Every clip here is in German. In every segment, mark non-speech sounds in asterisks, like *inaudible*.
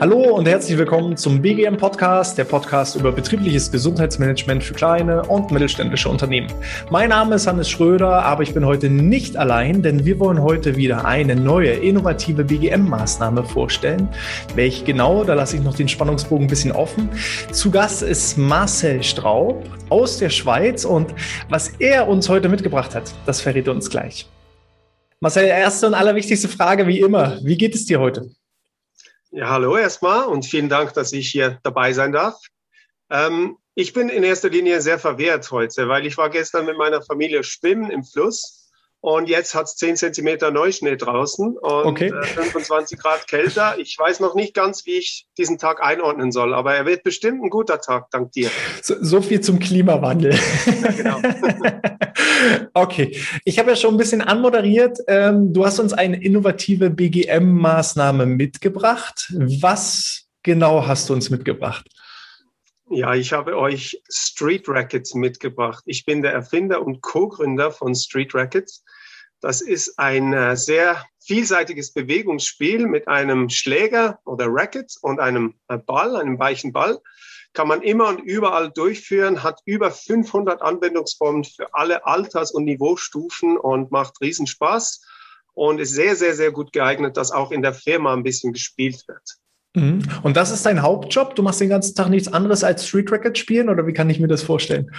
Hallo und herzlich willkommen zum BGM Podcast, der Podcast über betriebliches Gesundheitsmanagement für kleine und mittelständische Unternehmen. Mein Name ist Hannes Schröder, aber ich bin heute nicht allein, denn wir wollen heute wieder eine neue innovative BGM-Maßnahme vorstellen. Welche genau, da lasse ich noch den Spannungsbogen ein bisschen offen. Zu Gast ist Marcel Straub aus der Schweiz und was er uns heute mitgebracht hat, das verrät er uns gleich. Marcel, erste und allerwichtigste Frage wie immer. Wie geht es dir heute? Ja, hallo erstmal und vielen Dank, dass ich hier dabei sein darf. Ähm, ich bin in erster Linie sehr verwehrt heute, weil ich war gestern mit meiner Familie schwimmen im Fluss und jetzt hat es 10 Zentimeter Neuschnee draußen und okay. äh, 25 Grad kälter. Ich weiß noch nicht ganz, wie ich diesen Tag einordnen soll, aber er wird bestimmt ein guter Tag, dank dir. So, so viel zum Klimawandel. Ja, genau. *laughs* okay, ich habe ja schon ein bisschen anmoderiert. Ähm, du hast uns eine innovative BGM-Maßnahme mitgebracht. Was genau hast du uns mitgebracht? Ja, ich habe euch Street Rackets mitgebracht. Ich bin der Erfinder und Co-Gründer von Street Rackets. Das ist ein äh, sehr vielseitiges Bewegungsspiel mit einem Schläger oder Racket und einem äh, Ball, einem weichen Ball. Kann man immer und überall durchführen, hat über 500 Anwendungsformen für alle Alters- und Niveaustufen und macht Riesenspaß und ist sehr, sehr, sehr gut geeignet, dass auch in der Firma ein bisschen gespielt wird. Mhm. Und das ist dein Hauptjob? Du machst den ganzen Tag nichts anderes als Street Racket spielen oder wie kann ich mir das vorstellen?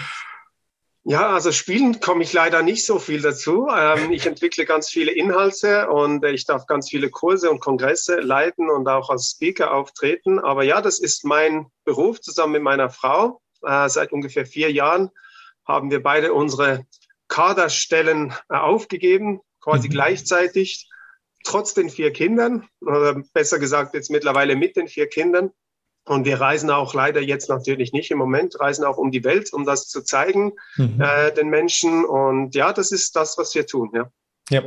Ja, also spielen komme ich leider nicht so viel dazu. Ähm, ich entwickle ganz viele Inhalte und ich darf ganz viele Kurse und Kongresse leiten und auch als Speaker auftreten. Aber ja, das ist mein Beruf zusammen mit meiner Frau. Äh, seit ungefähr vier Jahren haben wir beide unsere Kaderstellen äh, aufgegeben, quasi mhm. gleichzeitig trotz den vier Kindern, oder besser gesagt jetzt mittlerweile mit den vier Kindern. Und wir reisen auch leider jetzt natürlich nicht im Moment, reisen auch um die Welt, um das zu zeigen mhm. äh, den Menschen. Und ja, das ist das, was wir tun, ja. Ja,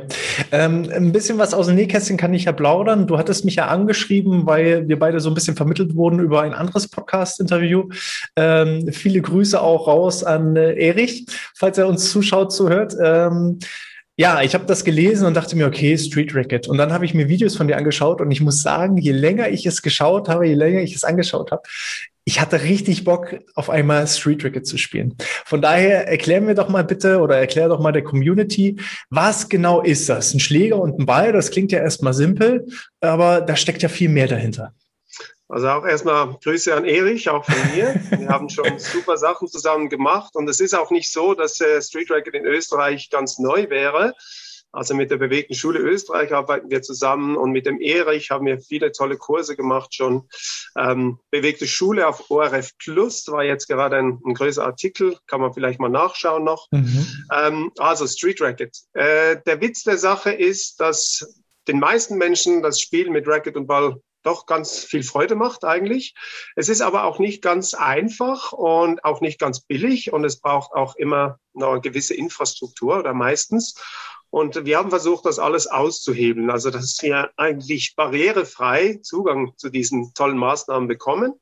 ähm, ein bisschen was aus dem Nähkästchen kann ich ja plaudern. Du hattest mich ja angeschrieben, weil wir beide so ein bisschen vermittelt wurden über ein anderes Podcast-Interview. Ähm, viele Grüße auch raus an äh, Erich, falls er uns zuschaut, zuhört. Ähm, ja, ich habe das gelesen und dachte mir, okay, Street Racket. Und dann habe ich mir Videos von dir angeschaut und ich muss sagen, je länger ich es geschaut habe, je länger ich es angeschaut habe, ich hatte richtig Bock, auf einmal Street Racket zu spielen. Von daher erklär mir doch mal bitte oder erklär doch mal der Community, was genau ist das? Ein Schläger und ein Ball, das klingt ja erstmal simpel, aber da steckt ja viel mehr dahinter. Also auch erstmal Grüße an Erich, auch von mir. Wir haben *laughs* schon super Sachen zusammen gemacht und es ist auch nicht so, dass äh, Street Racket in Österreich ganz neu wäre. Also mit der bewegten Schule Österreich arbeiten wir zusammen und mit dem Erich haben wir viele tolle Kurse gemacht schon. Ähm, bewegte Schule auf ORF Plus war jetzt gerade ein, ein größerer Artikel, kann man vielleicht mal nachschauen noch. Mhm. Ähm, also Street Racket. Äh, der Witz der Sache ist, dass den meisten Menschen das Spiel mit Racket und Ball doch ganz viel Freude macht eigentlich. Es ist aber auch nicht ganz einfach und auch nicht ganz billig und es braucht auch immer noch eine gewisse Infrastruktur oder meistens. Und wir haben versucht, das alles auszuhebeln, also dass wir eigentlich barrierefrei Zugang zu diesen tollen Maßnahmen bekommen.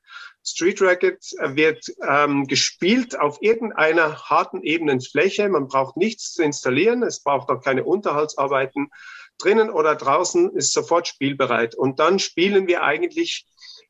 Street Racket wird ähm, gespielt auf irgendeiner harten Ebenenfläche. Man braucht nichts zu installieren. Es braucht auch keine Unterhaltsarbeiten drinnen oder draußen, ist sofort spielbereit. Und dann spielen wir eigentlich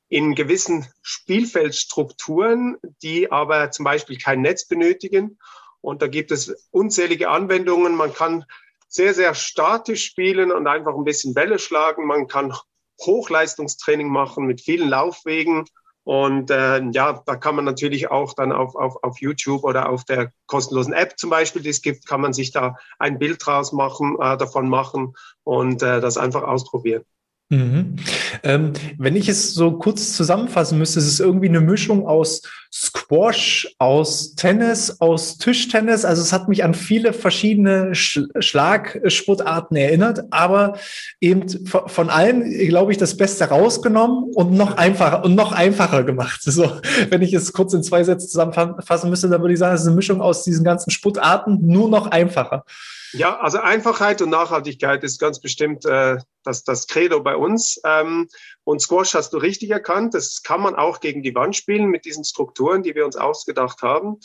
in gewissen Spielfeldstrukturen, die aber zum Beispiel kein Netz benötigen. Und da gibt es unzählige Anwendungen. Man kann sehr, sehr statisch spielen und einfach ein bisschen Bälle schlagen. Man kann Hochleistungstraining machen mit vielen Laufwegen und äh, ja, da kann man natürlich auch dann auf, auf, auf YouTube oder auf der kostenlosen App zum Beispiel, die es gibt, kann man sich da ein Bild draus machen, äh, davon machen und äh, das einfach ausprobieren. Mhm. Ähm, wenn ich es so kurz zusammenfassen müsste, ist es irgendwie eine Mischung aus Squash, aus Tennis, aus Tischtennis. Also es hat mich an viele verschiedene Sch Schlagsportarten erinnert, aber eben von allen, glaube ich, das Beste rausgenommen und noch einfacher und noch einfacher gemacht. So, wenn ich es kurz in zwei Sätze zusammenfassen müsste, dann würde ich sagen, es ist eine Mischung aus diesen ganzen Sportarten, nur noch einfacher. Ja, also Einfachheit und Nachhaltigkeit ist ganz bestimmt äh, das, das Credo bei uns. Ähm, und Squash hast du richtig erkannt. Das kann man auch gegen die Wand spielen mit diesen Strukturen, die wir uns ausgedacht haben.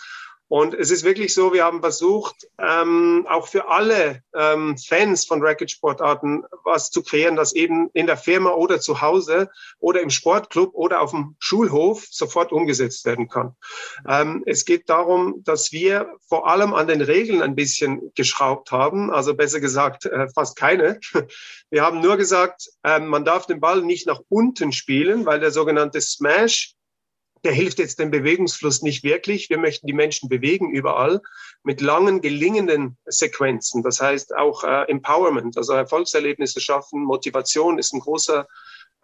Und es ist wirklich so, wir haben versucht, ähm, auch für alle ähm, Fans von Racket-Sportarten was zu kreieren, das eben in der Firma oder zu Hause oder im Sportclub oder auf dem Schulhof sofort umgesetzt werden kann. Ähm, es geht darum, dass wir vor allem an den Regeln ein bisschen geschraubt haben, also besser gesagt äh, fast keine. *laughs* Wir haben nur gesagt, äh, man darf den Ball nicht nach unten spielen, weil der sogenannte Smash der hilft jetzt dem Bewegungsfluss nicht wirklich. Wir möchten die Menschen bewegen überall mit langen, gelingenden Sequenzen. Das heißt auch äh, Empowerment, also Erfolgserlebnisse schaffen. Motivation ist ein großer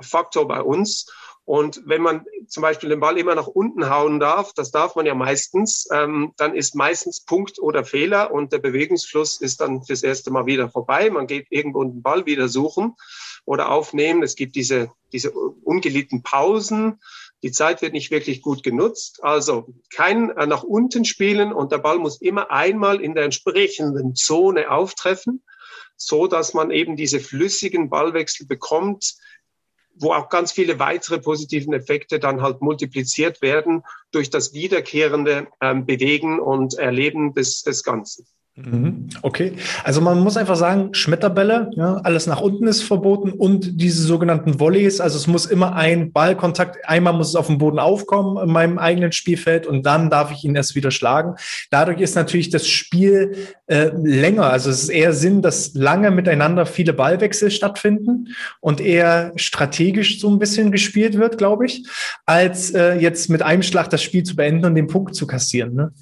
Faktor bei uns. Und wenn man zum Beispiel den Ball immer nach unten hauen darf, das darf man ja meistens, ähm, dann ist meistens Punkt oder Fehler und der Bewegungsfluss ist dann fürs erste Mal wieder vorbei. Man geht irgendwo den Ball wieder suchen oder aufnehmen. Es gibt diese, diese ungeliebten Pausen. Die Zeit wird nicht wirklich gut genutzt. Also kein äh, nach unten spielen und der Ball muss immer einmal in der entsprechenden Zone auftreffen, so dass man eben diese flüssigen Ballwechsel bekommt, wo auch ganz viele weitere positiven Effekte dann halt multipliziert werden durch das wiederkehrende ähm, Bewegen und Erleben des, des Ganzen. Mhm. Okay, also man muss einfach sagen, Schmetterbälle, ja, alles nach unten ist verboten und diese sogenannten Volleys, also es muss immer ein Ballkontakt, einmal muss es auf dem Boden aufkommen in meinem eigenen Spielfeld und dann darf ich ihn erst wieder schlagen. Dadurch ist natürlich das Spiel äh, länger, also es ist eher Sinn, dass lange miteinander viele Ballwechsel stattfinden und eher strategisch so ein bisschen gespielt wird, glaube ich, als äh, jetzt mit einem Schlag das Spiel zu beenden und den Punkt zu kassieren. Ne?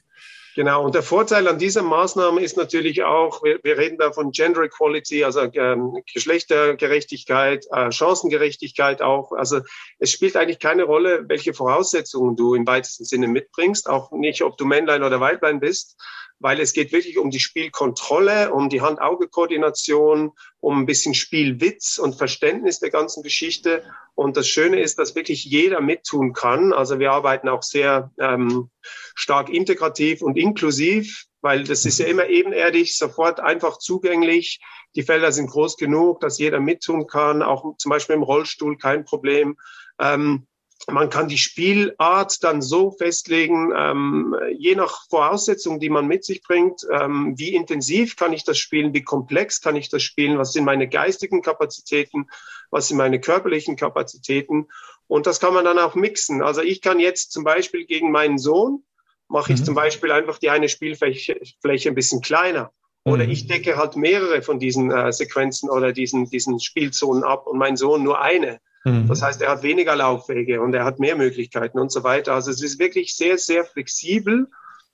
Genau, und der Vorteil an dieser Maßnahme ist natürlich auch, wir, wir reden da von Gender Equality, also ähm, Geschlechtergerechtigkeit, äh, Chancengerechtigkeit auch. Also es spielt eigentlich keine Rolle, welche Voraussetzungen du im weitesten Sinne mitbringst, auch nicht, ob du Männlein oder Weiblein bist, weil es geht wirklich um die Spielkontrolle, um die Hand-Auge-Koordination, um ein bisschen Spielwitz und Verständnis der ganzen Geschichte. Und das Schöne ist, dass wirklich jeder mittun kann. Also wir arbeiten auch sehr ähm, stark integrativ und inklusiv, weil das ist ja immer ebenerdig, sofort einfach zugänglich. Die Felder sind groß genug, dass jeder mittun kann, auch zum Beispiel im Rollstuhl kein Problem. Ähm, man kann die Spielart dann so festlegen, ähm, je nach Voraussetzungen, die man mit sich bringt, ähm, wie intensiv kann ich das spielen, wie komplex kann ich das spielen, was sind meine geistigen Kapazitäten, was sind meine körperlichen Kapazitäten. Und das kann man dann auch mixen. Also ich kann jetzt zum Beispiel gegen meinen Sohn, mache ich mhm. zum Beispiel einfach die eine Spielfläche Fläche ein bisschen kleiner. Oder mhm. ich decke halt mehrere von diesen äh, Sequenzen oder diesen, diesen Spielzonen ab und mein Sohn nur eine. Mhm. Das heißt, er hat weniger Laufwege und er hat mehr Möglichkeiten und so weiter. Also es ist wirklich sehr, sehr flexibel.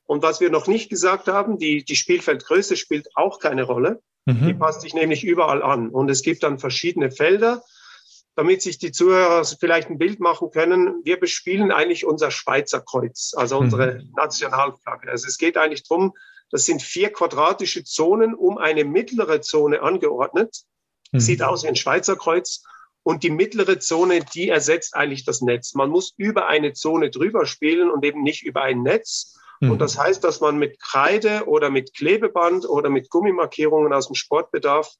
Und was wir noch nicht gesagt haben, die, die Spielfeldgröße spielt auch keine Rolle. Mhm. Die passt sich nämlich überall an. Und es gibt dann verschiedene Felder, damit sich die Zuhörer vielleicht ein Bild machen können. Wir bespielen eigentlich unser Schweizer Kreuz, also unsere mhm. Nationalflagge. Also es geht eigentlich drum, das sind vier quadratische Zonen um eine mittlere Zone angeordnet. Mhm. Sieht aus wie ein Schweizer Kreuz. Und die mittlere Zone, die ersetzt eigentlich das Netz. Man muss über eine Zone drüber spielen und eben nicht über ein Netz. Mhm. Und das heißt, dass man mit Kreide oder mit Klebeband oder mit Gummimarkierungen aus dem Sportbedarf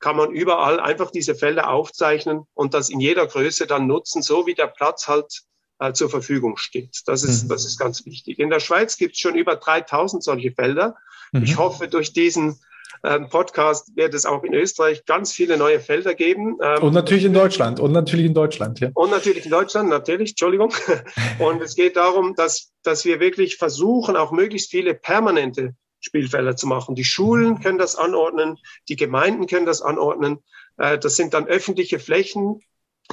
kann man überall einfach diese Felder aufzeichnen und das in jeder Größe dann nutzen, so wie der Platz halt äh, zur Verfügung steht. Das ist, mhm. das ist ganz wichtig. In der Schweiz gibt es schon über 3000 solche Felder. Mhm. Ich hoffe, durch diesen Podcast wird es auch in Österreich ganz viele neue Felder geben. Ähm, und natürlich in Deutschland. Und natürlich in Deutschland, ja. Und natürlich in Deutschland, natürlich, Entschuldigung. *laughs* Und es geht darum, dass, dass wir wirklich versuchen, auch möglichst viele permanente Spielfelder zu machen. Die Schulen können das anordnen, die Gemeinden können das anordnen. Äh, das sind dann öffentliche Flächen,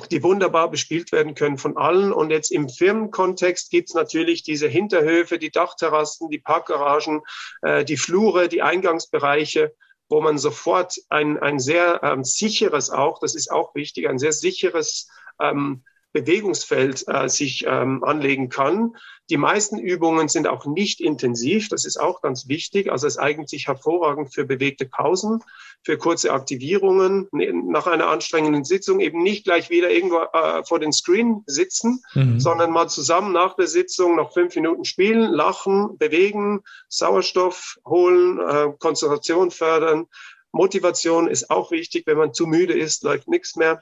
die wunderbar bespielt werden können von allen. Und jetzt im Firmenkontext gibt es natürlich diese Hinterhöfe, die Dachterrassen, die Parkgaragen, äh, die Flure, die Eingangsbereiche, wo man sofort ein, ein sehr ähm, sicheres auch, das ist auch wichtig, ein sehr sicheres ähm, Bewegungsfeld äh, sich ähm, anlegen kann. Die meisten Übungen sind auch nicht intensiv. Das ist auch ganz wichtig. Also es eignet sich hervorragend für bewegte Pausen, für kurze Aktivierungen, ne, nach einer anstrengenden Sitzung eben nicht gleich wieder irgendwo äh, vor den Screen sitzen, mhm. sondern mal zusammen nach der Sitzung noch fünf Minuten spielen, lachen, bewegen, Sauerstoff holen, äh, Konzentration fördern. Motivation ist auch wichtig. Wenn man zu müde ist, läuft nichts mehr.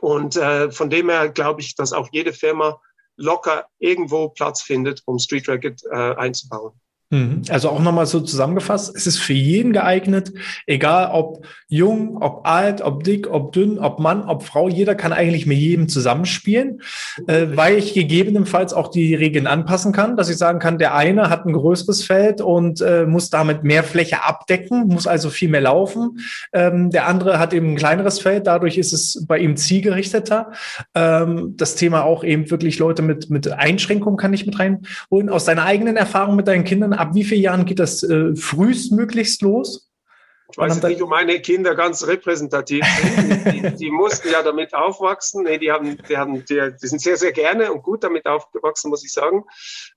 Und äh, von dem her glaube ich, dass auch jede Firma locker irgendwo Platz findet, um Street Racket äh, einzubauen. Mhm. Also auch nochmal so zusammengefasst, es ist für jeden geeignet, egal ob jung, ob alt, ob dick, ob dünn, ob Mann, ob Frau, jeder kann eigentlich mit jedem zusammenspielen, äh, weil ich gegebenenfalls auch die Regeln anpassen kann, dass ich sagen kann, der eine hat ein größeres Feld und äh, muss damit mehr Fläche abdecken, muss also viel mehr laufen. Ähm, der andere hat eben ein kleineres Feld, dadurch ist es bei ihm zielgerichteter. Ähm, das Thema auch eben wirklich Leute mit, mit Einschränkungen kann ich mit reinholen. Aus deiner eigenen Erfahrung mit deinen Kindern ab wie vielen Jahren geht das äh, frühestmöglichst los? Ich weiß jetzt nicht, ob meine Kinder ganz repräsentativ sind. Die, die, die, mussten ja damit aufwachsen. Nee, die, haben, die, haben, die, die sind sehr, sehr gerne und gut damit aufgewachsen, muss ich sagen.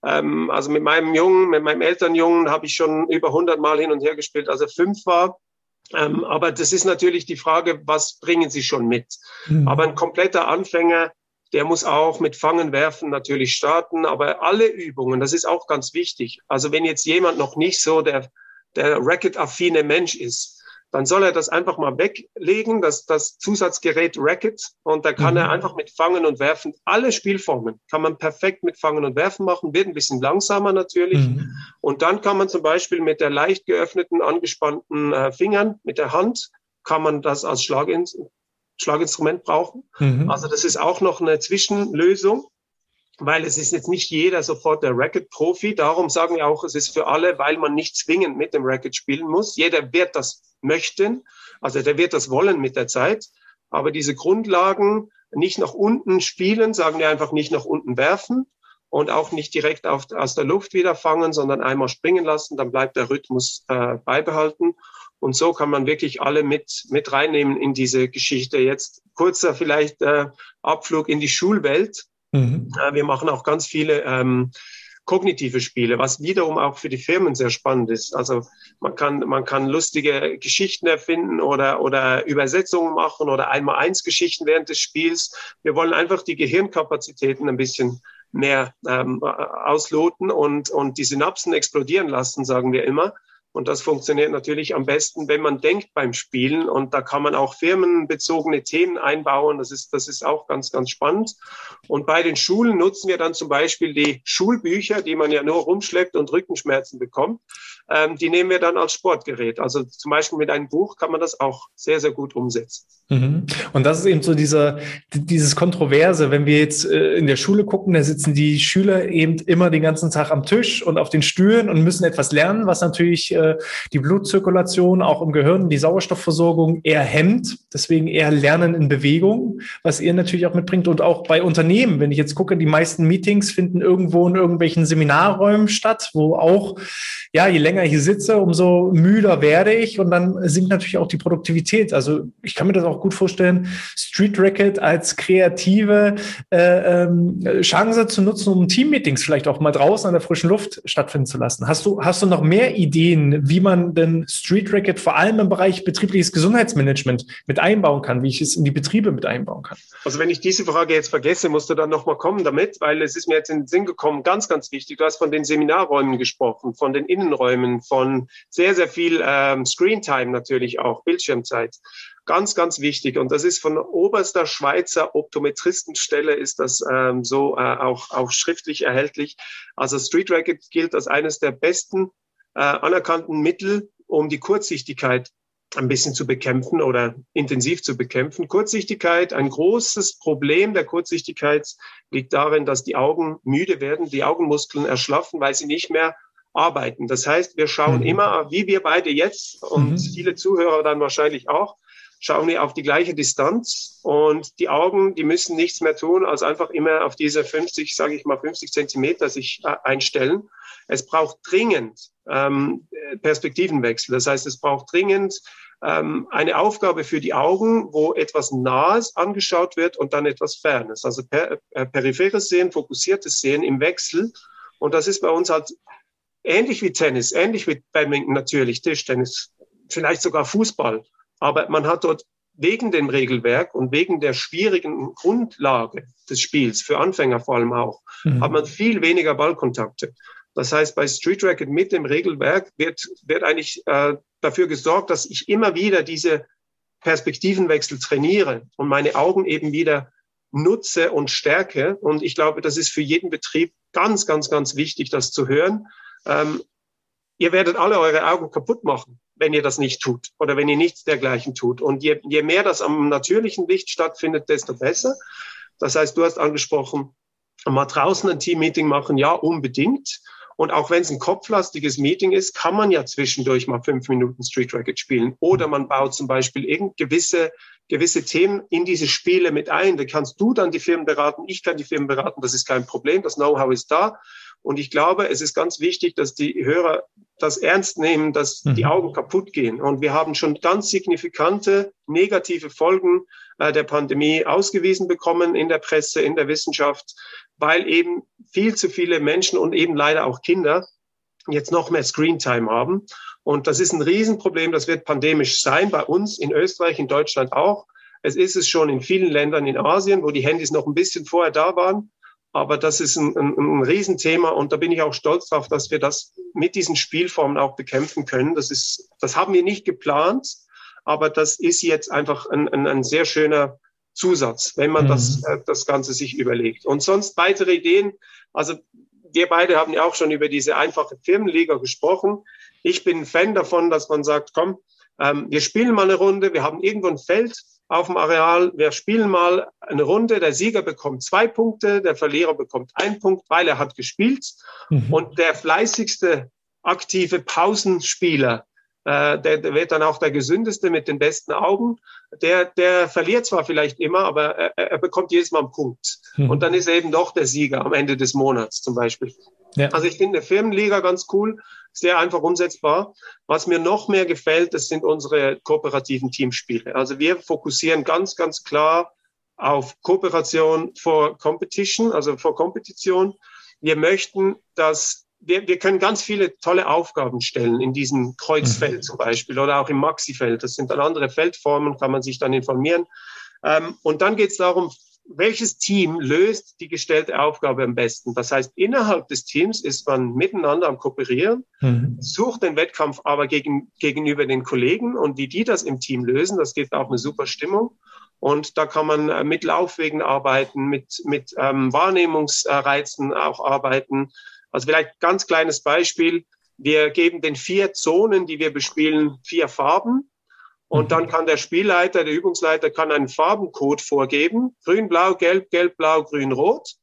Ähm, also mit meinem Jungen, mit meinem Elternjungen habe ich schon über 100 Mal hin und her gespielt, als er fünf war. Ähm, aber das ist natürlich die Frage, was bringen sie schon mit? Mhm. Aber ein kompletter Anfänger, der muss auch mit Fangen werfen natürlich starten, aber alle Übungen, das ist auch ganz wichtig. Also wenn jetzt jemand noch nicht so der, der Racket-affine Mensch ist, dann soll er das einfach mal weglegen, das, das Zusatzgerät Racket, und da kann mhm. er einfach mit Fangen und Werfen alle Spielformen kann man perfekt mit Fangen und Werfen machen, wird ein bisschen langsamer natürlich. Mhm. Und dann kann man zum Beispiel mit der leicht geöffneten, angespannten äh, Fingern, mit der Hand, kann man das als Schlag Schlaginstrument brauchen. Mhm. Also das ist auch noch eine Zwischenlösung, weil es ist jetzt nicht jeder sofort der Racket-Profi. Darum sagen wir auch, es ist für alle, weil man nicht zwingend mit dem Racket spielen muss. Jeder wird das möchten, also der wird das wollen mit der Zeit. Aber diese Grundlagen nicht nach unten spielen, sagen wir einfach nicht nach unten werfen und auch nicht direkt auf, aus der Luft wieder fangen, sondern einmal springen lassen, dann bleibt der Rhythmus äh, beibehalten. Und so kann man wirklich alle mit, mit reinnehmen in diese Geschichte. Jetzt kurzer vielleicht äh, Abflug in die Schulwelt. Mhm. Äh, wir machen auch ganz viele ähm, kognitive Spiele, was wiederum auch für die Firmen sehr spannend ist. Also man kann, man kann lustige Geschichten erfinden oder, oder Übersetzungen machen oder einmal eins Geschichten während des Spiels. Wir wollen einfach die Gehirnkapazitäten ein bisschen mehr ähm, ausloten und, und die Synapsen explodieren lassen, sagen wir immer. Und das funktioniert natürlich am besten, wenn man denkt beim Spielen. Und da kann man auch firmenbezogene Themen einbauen. Das ist, das ist auch ganz, ganz spannend. Und bei den Schulen nutzen wir dann zum Beispiel die Schulbücher, die man ja nur rumschleppt und Rückenschmerzen bekommt. Ähm, die nehmen wir dann als Sportgerät. Also zum Beispiel mit einem Buch kann man das auch sehr, sehr gut umsetzen. Mhm. Und das ist eben so dieser, dieses Kontroverse, wenn wir jetzt äh, in der Schule gucken, da sitzen die Schüler eben immer den ganzen Tag am Tisch und auf den Stühlen und müssen etwas lernen, was natürlich äh, die Blutzirkulation auch im Gehirn, die Sauerstoffversorgung eher hemmt. Deswegen eher Lernen in Bewegung, was ihr natürlich auch mitbringt. Und auch bei Unternehmen, wenn ich jetzt gucke, die meisten Meetings finden irgendwo in irgendwelchen Seminarräumen statt, wo auch, ja, je länger ich sitze, umso müder werde ich und dann sinkt natürlich auch die Produktivität. Also ich kann mir das auch gut vorstellen, Street Racket als kreative äh, ähm, Chance zu nutzen, um Teammeetings vielleicht auch mal draußen an der frischen Luft stattfinden zu lassen. Hast du, hast du noch mehr Ideen, wie man denn Street Racket vor allem im Bereich betriebliches Gesundheitsmanagement mit einbauen kann, wie ich es in die Betriebe mit einbauen kann? Also wenn ich diese Frage jetzt vergesse, musst du dann nochmal kommen damit, weil es ist mir jetzt in den Sinn gekommen, ganz, ganz wichtig. Du hast von den Seminarräumen gesprochen, von den Innenräumen, von sehr, sehr viel ähm, Screentime natürlich auch, Bildschirmzeit. Ganz, ganz wichtig. Und das ist von oberster Schweizer Optometristenstelle ist das ähm, so äh, auch, auch schriftlich erhältlich. Also Street Racket gilt als eines der besten äh, anerkannten Mittel, um die Kurzsichtigkeit ein bisschen zu bekämpfen oder intensiv zu bekämpfen. Kurzsichtigkeit, ein großes Problem der Kurzsichtigkeit liegt darin, dass die Augen müde werden, die Augenmuskeln erschlaffen, weil sie nicht mehr arbeiten. Das heißt, wir schauen mhm. immer, wie wir beide jetzt und mhm. viele Zuhörer dann wahrscheinlich auch, schauen wir auf die gleiche Distanz und die Augen, die müssen nichts mehr tun, als einfach immer auf diese 50, sage ich mal 50 Zentimeter sich äh, einstellen. Es braucht dringend ähm, Perspektivenwechsel. Das heißt, es braucht dringend ähm, eine Aufgabe für die Augen, wo etwas Nahes angeschaut wird und dann etwas Fernes. Also per, äh, peripheres Sehen, fokussiertes Sehen im Wechsel. Und das ist bei uns halt ähnlich wie Tennis, ähnlich wie Badminton natürlich, Tischtennis, vielleicht sogar Fußball. Aber man hat dort wegen dem Regelwerk und wegen der schwierigen Grundlage des Spiels, für Anfänger vor allem auch, mhm. hat man viel weniger Ballkontakte. Das heißt, bei Street Racket mit dem Regelwerk wird, wird eigentlich äh, dafür gesorgt, dass ich immer wieder diese Perspektivenwechsel trainiere und meine Augen eben wieder nutze und stärke. Und ich glaube, das ist für jeden Betrieb ganz, ganz, ganz wichtig, das zu hören. Ähm, ihr werdet alle eure Augen kaputt machen, wenn ihr das nicht tut oder wenn ihr nichts dergleichen tut. Und je, je mehr das am natürlichen Licht stattfindet, desto besser. Das heißt, du hast angesprochen, mal draußen ein Team-Meeting machen, ja, unbedingt. Und auch wenn es ein kopflastiges Meeting ist, kann man ja zwischendurch mal fünf Minuten Street Racket spielen. Oder man baut zum Beispiel irgend gewisse, gewisse Themen in diese Spiele mit ein. Da kannst du dann die Firmen beraten, ich kann die Firmen beraten, das ist kein Problem, das Know-how ist da. Und ich glaube, es ist ganz wichtig, dass die Hörer das ernst nehmen, dass mhm. die Augen kaputt gehen. Und wir haben schon ganz signifikante negative Folgen äh, der Pandemie ausgewiesen bekommen in der Presse, in der Wissenschaft weil eben viel zu viele Menschen und eben leider auch Kinder jetzt noch mehr Screentime haben. Und das ist ein Riesenproblem. Das wird pandemisch sein bei uns in Österreich, in Deutschland auch. Es ist es schon in vielen Ländern in Asien, wo die Handys noch ein bisschen vorher da waren. Aber das ist ein, ein, ein Riesenthema und da bin ich auch stolz drauf, dass wir das mit diesen Spielformen auch bekämpfen können. Das ist, das haben wir nicht geplant, aber das ist jetzt einfach ein, ein, ein sehr schöner Zusatz, wenn man mhm. das, äh, das Ganze sich überlegt. Und sonst weitere Ideen. Also wir beide haben ja auch schon über diese einfache Firmenliga gesprochen. Ich bin ein Fan davon, dass man sagt, komm, ähm, wir spielen mal eine Runde, wir haben irgendwo ein Feld auf dem Areal, wir spielen mal eine Runde, der Sieger bekommt zwei Punkte, der Verlierer bekommt einen Punkt, weil er hat gespielt. Mhm. Und der fleißigste aktive Pausenspieler, äh, der, der wird dann auch der gesündeste mit den besten Augen. Der, der verliert zwar vielleicht immer, aber er, er bekommt jedes Mal einen Punkt. Mhm. Und dann ist er eben doch der Sieger am Ende des Monats zum Beispiel. Ja. Also ich finde eine Firmenliga ganz cool, sehr einfach umsetzbar. Was mir noch mehr gefällt, das sind unsere kooperativen Teamspiele. Also wir fokussieren ganz, ganz klar auf Kooperation vor Competition, also vor Kompetition. Wir möchten, dass wir, wir können ganz viele tolle Aufgaben stellen in diesem Kreuzfeld mhm. zum Beispiel oder auch im Maxifeld. Das sind dann andere Feldformen, kann man sich dann informieren. Ähm, und dann geht es darum, welches Team löst die gestellte Aufgabe am besten? Das heißt, innerhalb des Teams ist man miteinander am Kooperieren, mhm. sucht den Wettkampf aber gegen, gegenüber den Kollegen und wie die das im Team lösen, das gibt auch eine super Stimmung. Und da kann man äh, mit Laufwegen arbeiten, mit, mit ähm, Wahrnehmungsreizen auch arbeiten. Also vielleicht ganz kleines Beispiel. Wir geben den vier Zonen, die wir bespielen, vier Farben. Und dann kann der Spielleiter, der Übungsleiter, kann einen Farbencode vorgeben. Grün, blau, gelb, gelb, blau, grün, rot.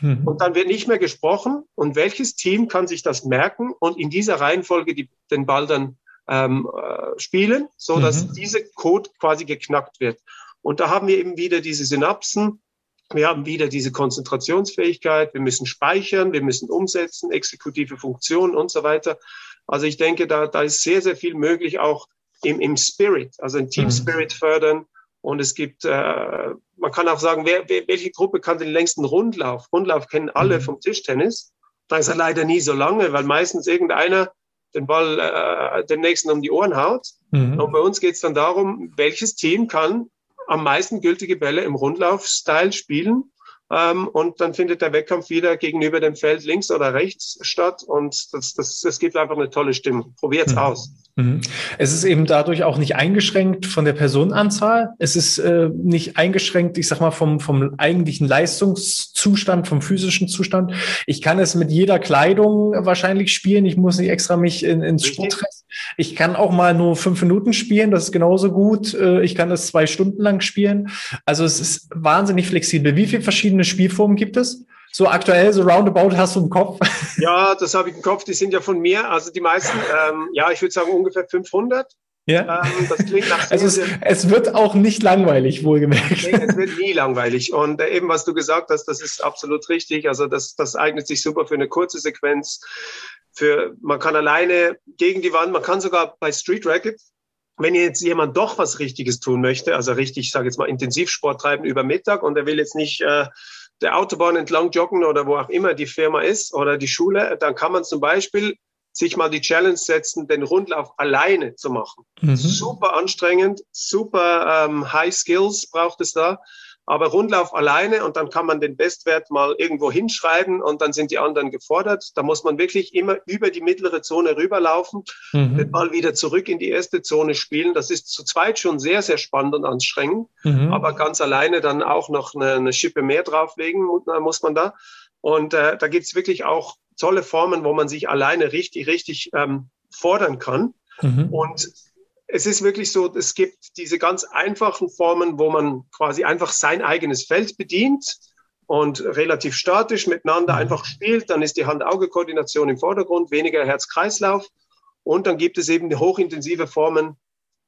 Mhm. Und dann wird nicht mehr gesprochen. Und welches Team kann sich das merken und in dieser Reihenfolge die, den Ball dann ähm, äh, spielen, so dass mhm. diese Code quasi geknackt wird. Und da haben wir eben wieder diese Synapsen, wir haben wieder diese Konzentrationsfähigkeit, wir müssen speichern, wir müssen umsetzen, exekutive Funktionen und so weiter. Also ich denke, da, da ist sehr, sehr viel möglich, auch im, im Spirit, also im Team mhm. Spirit fördern. Und es gibt, äh, man kann auch sagen, wer, wer, welche Gruppe kann den längsten Rundlauf? Rundlauf kennen alle mhm. vom Tischtennis. Da ist er leider nie so lange, weil meistens irgendeiner den Ball äh, den nächsten um die Ohren haut. Mhm. Und bei uns geht es dann darum, welches Team kann am meisten gültige Bälle im Rundlauf-Style spielen. Ähm, und dann findet der Wettkampf wieder gegenüber dem Feld links oder rechts statt. Und das, das, das gibt einfach eine tolle Stimmung. Probiert's mhm. aus. Mhm. Es ist eben dadurch auch nicht eingeschränkt von der Personenanzahl. Es ist äh, nicht eingeschränkt, ich sag mal, vom, vom eigentlichen Leistungszustand, vom physischen Zustand. Ich kann es mit jeder Kleidung wahrscheinlich spielen. Ich muss nicht extra mich in, ins Sportdress. Ich kann auch mal nur fünf Minuten spielen. Das ist genauso gut. Äh, ich kann es zwei Stunden lang spielen. Also es ist wahnsinnig flexibel. Wie viele verschiedene Spielformen gibt es? so aktuell, so roundabout hast du im Kopf? *laughs* Ja, das habe ich im Kopf. Die sind ja von mir. Also die meisten, ähm, ja, ich würde sagen ungefähr 500. Ja. Ähm, das klingt nach *laughs* also es, es, wird auch nicht langweilig, wohlgemerkt. Nee, es wird nie langweilig. Und äh, eben, was du gesagt hast, das ist absolut richtig. Also das, das eignet sich super für eine kurze Sequenz. Für, man kann alleine gegen die Wand, man kann sogar bei Street Racket, wenn jetzt jemand doch was Richtiges tun möchte, also richtig, ich sage jetzt mal Intensivsport treiben über Mittag und er will jetzt nicht äh, der Autobahn entlang joggen oder wo auch immer die Firma ist oder die Schule, dann kann man zum Beispiel sich mal die Challenge setzen, den Rundlauf alleine zu machen. Mhm. Super anstrengend, super ähm, High Skills braucht es da aber Rundlauf alleine und dann kann man den Bestwert mal irgendwo hinschreiben und dann sind die anderen gefordert. Da muss man wirklich immer über die mittlere Zone rüberlaufen, mhm. den Ball wieder zurück in die erste Zone spielen. Das ist zu zweit schon sehr, sehr spannend und anstrengend, mhm. aber ganz alleine dann auch noch eine, eine Schippe mehr drauflegen muss man da. Und äh, da gibt's wirklich auch tolle Formen, wo man sich alleine richtig, richtig ähm, fordern kann. Mhm. Und es ist wirklich so, es gibt diese ganz einfachen Formen, wo man quasi einfach sein eigenes Feld bedient und relativ statisch miteinander mhm. einfach spielt. Dann ist die Hand-Auge-Koordination im Vordergrund, weniger Herz-Kreislauf. Und dann gibt es eben hochintensive Formen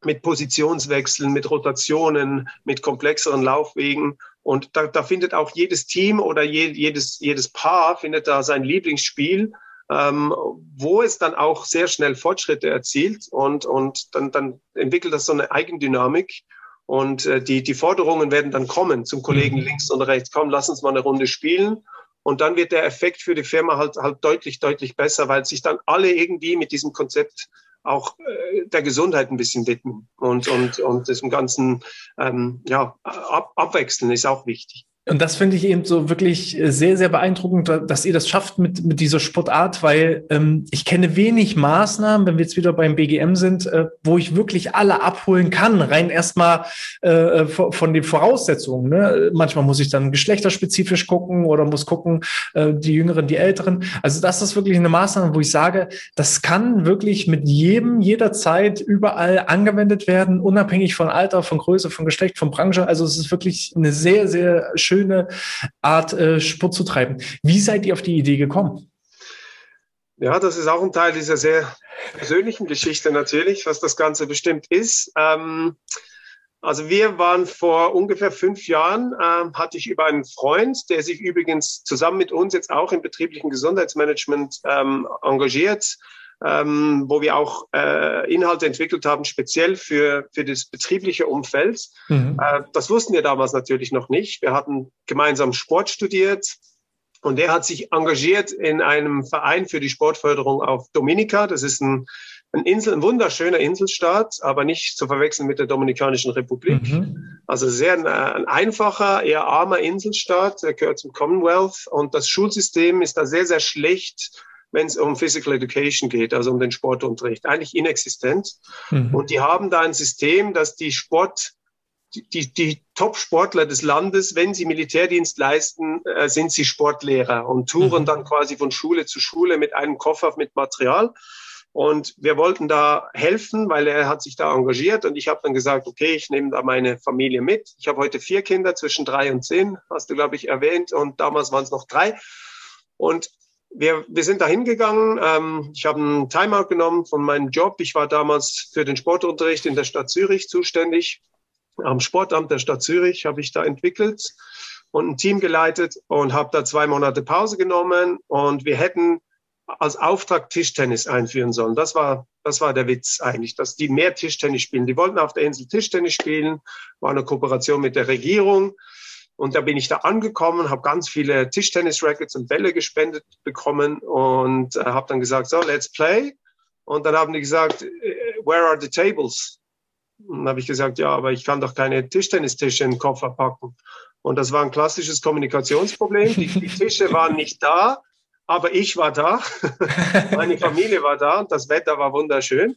mit Positionswechseln, mit Rotationen, mit komplexeren Laufwegen. Und da, da findet auch jedes Team oder je, jedes, jedes Paar findet da sein Lieblingsspiel ähm, wo es dann auch sehr schnell Fortschritte erzielt und, und dann, dann entwickelt das so eine Eigendynamik. Und äh, die, die Forderungen werden dann kommen zum Kollegen mhm. links und rechts. Komm, lass uns mal eine Runde spielen. Und dann wird der Effekt für die Firma halt, halt deutlich, deutlich besser, weil sich dann alle irgendwie mit diesem Konzept auch äh, der Gesundheit ein bisschen widmen und, und, und diesem ganzen ähm, ja, ab, abwechseln ist auch wichtig. Und das finde ich eben so wirklich äh, sehr, sehr beeindruckend, dass ihr das schafft mit, mit dieser Sportart, weil ähm, ich kenne wenig Maßnahmen, wenn wir jetzt wieder beim BGM sind, äh, wo ich wirklich alle abholen kann, rein erstmal äh, von den Voraussetzungen. Ne? Manchmal muss ich dann geschlechterspezifisch gucken oder muss gucken, äh, die Jüngeren, die Älteren. Also das ist wirklich eine Maßnahme, wo ich sage, das kann wirklich mit jedem, jederzeit, überall angewendet werden, unabhängig von Alter, von Größe, von Geschlecht, von Branche. Also es ist wirklich eine sehr, sehr schöne schöne Art, äh, Sport zu treiben. Wie seid ihr auf die Idee gekommen? Ja, das ist auch ein Teil dieser sehr persönlichen Geschichte natürlich, was das Ganze bestimmt ist. Ähm, also wir waren vor ungefähr fünf Jahren, äh, hatte ich über einen Freund, der sich übrigens zusammen mit uns jetzt auch im betrieblichen Gesundheitsmanagement ähm, engagiert, ähm, wo wir auch äh, Inhalte entwickelt haben, speziell für, für das betriebliche Umfeld. Mhm. Äh, das wussten wir damals natürlich noch nicht. Wir hatten gemeinsam Sport studiert. Und er hat sich engagiert in einem Verein für die Sportförderung auf Dominica. Das ist ein, ein Insel, ein wunderschöner Inselstaat, aber nicht zu verwechseln mit der Dominikanischen Republik. Mhm. Also sehr ein, ein, einfacher, eher armer Inselstaat. Er gehört zum Commonwealth und das Schulsystem ist da sehr, sehr schlecht wenn es um Physical Education geht, also um den Sportunterricht. Eigentlich inexistent. Mhm. Und die haben da ein System, dass die Sport, die, die Top-Sportler des Landes, wenn sie Militärdienst leisten, äh, sind sie Sportlehrer und touren mhm. dann quasi von Schule zu Schule mit einem Koffer mit Material. Und wir wollten da helfen, weil er hat sich da engagiert und ich habe dann gesagt, okay, ich nehme da meine Familie mit. Ich habe heute vier Kinder zwischen drei und zehn, hast du, glaube ich, erwähnt, und damals waren es noch drei. Und wir, wir sind da hingegangen. Ähm, ich habe einen Timeout genommen von meinem Job. Ich war damals für den Sportunterricht in der Stadt Zürich zuständig. Am Sportamt der Stadt Zürich habe ich da entwickelt und ein Team geleitet und habe da zwei Monate Pause genommen. Und wir hätten als Auftrag Tischtennis einführen sollen. Das war, das war der Witz eigentlich, dass die mehr Tischtennis spielen. Die wollten auf der Insel Tischtennis spielen, war eine Kooperation mit der Regierung. Und da bin ich da angekommen, habe ganz viele Tischtennis-Rackets und Bälle gespendet bekommen und äh, habe dann gesagt, so, let's play. Und dann haben die gesagt, äh, where are the tables? Und habe ich gesagt, ja, aber ich kann doch keine Tischtennistische in den Koffer packen. Und das war ein klassisches Kommunikationsproblem. Die, die Tische waren nicht da, aber ich war da. *laughs* Meine Familie war da und das Wetter war wunderschön.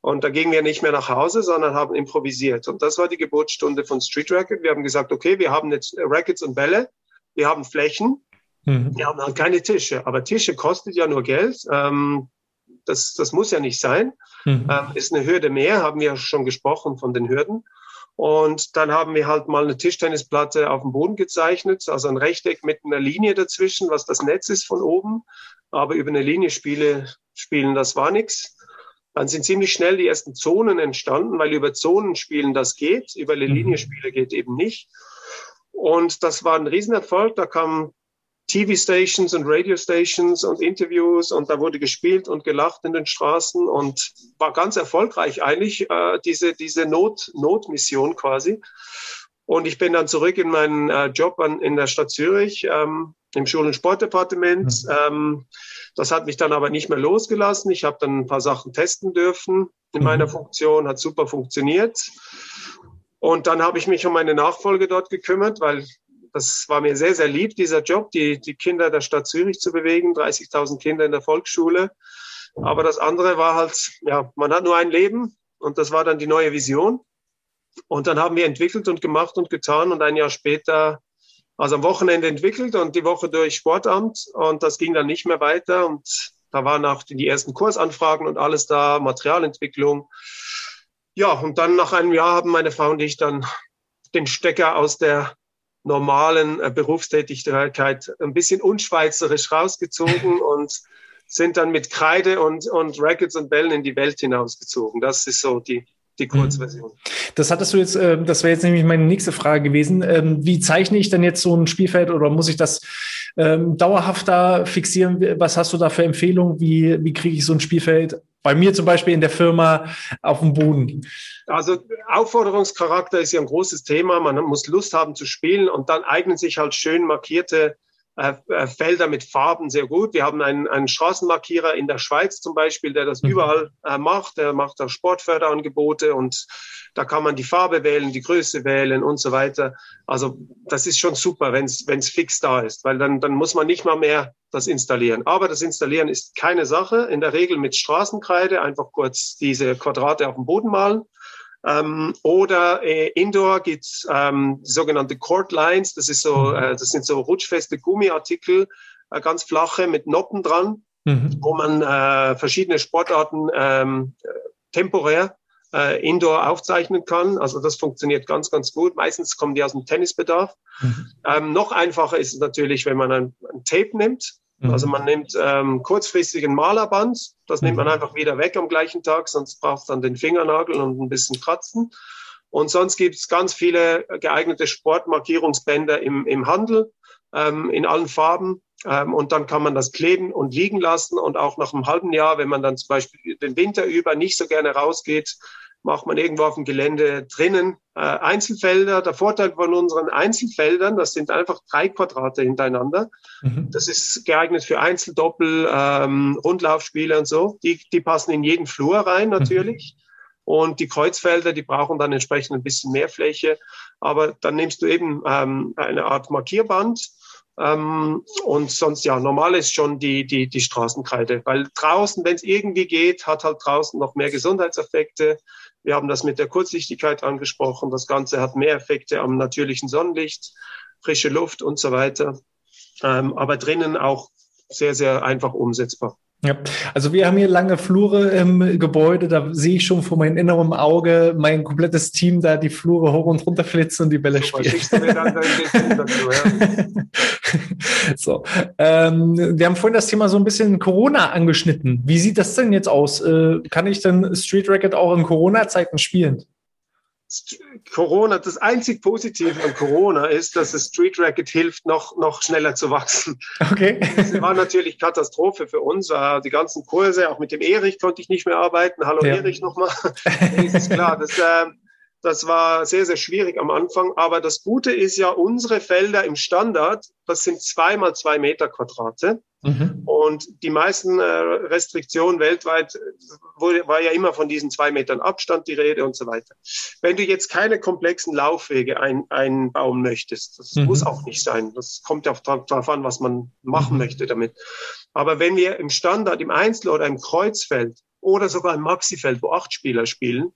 Und da gingen wir nicht mehr nach Hause, sondern haben improvisiert. Und das war die Geburtsstunde von Street Racket. Wir haben gesagt, okay, wir haben jetzt Rackets und Bälle, wir haben Flächen, mhm. wir haben halt keine Tische. Aber Tische kostet ja nur Geld. Ähm, das, das muss ja nicht sein. Mhm. Ähm, ist eine Hürde mehr, haben wir schon gesprochen von den Hürden. Und dann haben wir halt mal eine Tischtennisplatte auf dem Boden gezeichnet, also ein Rechteck mit einer Linie dazwischen, was das Netz ist von oben. Aber über eine Linie spiele, spielen, das war nichts. Dann sind ziemlich schnell die ersten Zonen entstanden, weil über Zonen spielen das geht, über mhm. Linienspiele geht eben nicht. Und das war ein Riesenerfolg. Da kamen TV-Stations und Radio-Stations und Interviews und da wurde gespielt und gelacht in den Straßen und war ganz erfolgreich eigentlich, äh, diese, diese Not, Notmission quasi. Und ich bin dann zurück in meinen äh, Job an, in der Stadt Zürich, ähm, im Schul- und Sportdepartement. Mhm. Ähm, das hat mich dann aber nicht mehr losgelassen. Ich habe dann ein paar Sachen testen dürfen in mhm. meiner Funktion, hat super funktioniert. Und dann habe ich mich um meine Nachfolge dort gekümmert, weil das war mir sehr, sehr lieb, dieser Job, die, die Kinder der Stadt Zürich zu bewegen, 30.000 Kinder in der Volksschule. Aber das andere war halt, ja, man hat nur ein Leben und das war dann die neue Vision. Und dann haben wir entwickelt und gemacht und getan und ein Jahr später also am Wochenende entwickelt und die Woche durch Sportamt und das ging dann nicht mehr weiter und da waren auch die ersten Kursanfragen und alles da, Materialentwicklung. Ja, und dann nach einem Jahr haben meine Frau und ich dann den Stecker aus der normalen äh, Berufstätigkeit ein bisschen unschweizerisch rausgezogen *laughs* und sind dann mit Kreide und, und Rackets und Bällen in die Welt hinausgezogen. Das ist so die, die mhm. Kurzversion. Das hattest du jetzt, äh, das wäre jetzt nämlich meine nächste Frage gewesen. Ähm, wie zeichne ich denn jetzt so ein Spielfeld oder muss ich das ähm, dauerhaft da fixieren? Was hast du da für Empfehlungen? Wie, wie kriege ich so ein Spielfeld bei mir zum Beispiel in der Firma auf dem Boden? Also Aufforderungscharakter ist ja ein großes Thema. Man muss Lust haben zu spielen und dann eignen sich halt schön markierte Felder mit Farben sehr gut. Wir haben einen, einen Straßenmarkierer in der Schweiz zum Beispiel, der das mhm. überall äh, macht. Der macht auch Sportförderangebote und da kann man die Farbe wählen, die Größe wählen und so weiter. Also das ist schon super, wenn es fix da ist, weil dann, dann muss man nicht mal mehr das installieren. Aber das Installieren ist keine Sache. In der Regel mit Straßenkreide einfach kurz diese Quadrate auf dem Boden malen ähm, oder äh, Indoor gibt's ähm, sogenannte Cord Lines. Das ist so, mhm. äh, das sind so rutschfeste Gummiartikel, äh, ganz flache mit Noppen dran, mhm. wo man äh, verschiedene Sportarten ähm, temporär äh, Indoor aufzeichnen kann. Also das funktioniert ganz, ganz gut. Meistens kommen die aus dem Tennisbedarf. Mhm. Ähm, noch einfacher ist es natürlich, wenn man ein, ein Tape nimmt Mhm. Also man nimmt ähm, kurzfristigen Malerband, das nimmt man mhm. einfach wieder weg am gleichen Tag, sonst braucht es dann den Fingernagel und ein bisschen Kratzen. Und sonst gibt es ganz viele geeignete Sportmarkierungsbänder im, im Handel, ähm, in allen Farben. Ähm, und dann kann man das kleben und liegen lassen. Und auch nach einem halben Jahr, wenn man dann zum Beispiel den Winter über nicht so gerne rausgeht, macht man irgendwo auf dem Gelände drinnen äh, Einzelfelder. Der Vorteil von unseren Einzelfeldern, das sind einfach drei Quadrate hintereinander. Mhm. Das ist geeignet für Einzeldoppel, ähm, Rundlaufspiele und so. Die, die passen in jeden Flur rein natürlich. Mhm. Und die Kreuzfelder, die brauchen dann entsprechend ein bisschen mehr Fläche. Aber dann nimmst du eben ähm, eine Art Markierband. Ähm, und sonst, ja, normal ist schon die, die, die Straßenkreide. Weil draußen, wenn es irgendwie geht, hat halt draußen noch mehr Gesundheitseffekte. Wir haben das mit der Kurzsichtigkeit angesprochen. Das Ganze hat mehr Effekte am natürlichen Sonnenlicht, frische Luft und so weiter. Ähm, aber drinnen auch sehr, sehr einfach umsetzbar. Ja, also wir haben hier lange Flure im Gebäude, da sehe ich schon vor meinem inneren Auge mein komplettes Team da die Flure hoch und runter flitzen und die Bälle spielen. *laughs* so, ähm, wir haben vorhin das Thema so ein bisschen Corona angeschnitten. Wie sieht das denn jetzt aus? Äh, kann ich denn Street Racket auch in Corona-Zeiten spielen? Corona, das einzig Positive an Corona ist, dass das Street Racket hilft, noch, noch schneller zu wachsen. Okay. Das war natürlich Katastrophe für uns. Die ganzen Kurse, auch mit dem Erich konnte ich nicht mehr arbeiten. Hallo ja. Erich nochmal. das ist klar. Das, äh, das war sehr, sehr schwierig am Anfang. Aber das Gute ist ja, unsere Felder im Standard, das sind zweimal zwei Meter Quadrate. Mhm. Und die meisten äh, Restriktionen weltweit wurde, war ja immer von diesen zwei Metern Abstand die Rede und so weiter. Wenn du jetzt keine komplexen Laufwege ein, einbauen möchtest, das mhm. muss auch nicht sein. Das kommt ja auch darauf an, was man machen mhm. möchte damit. Aber wenn wir im Standard, im Einzel oder im Kreuzfeld oder sogar im Maxifeld, wo acht Spieler spielen,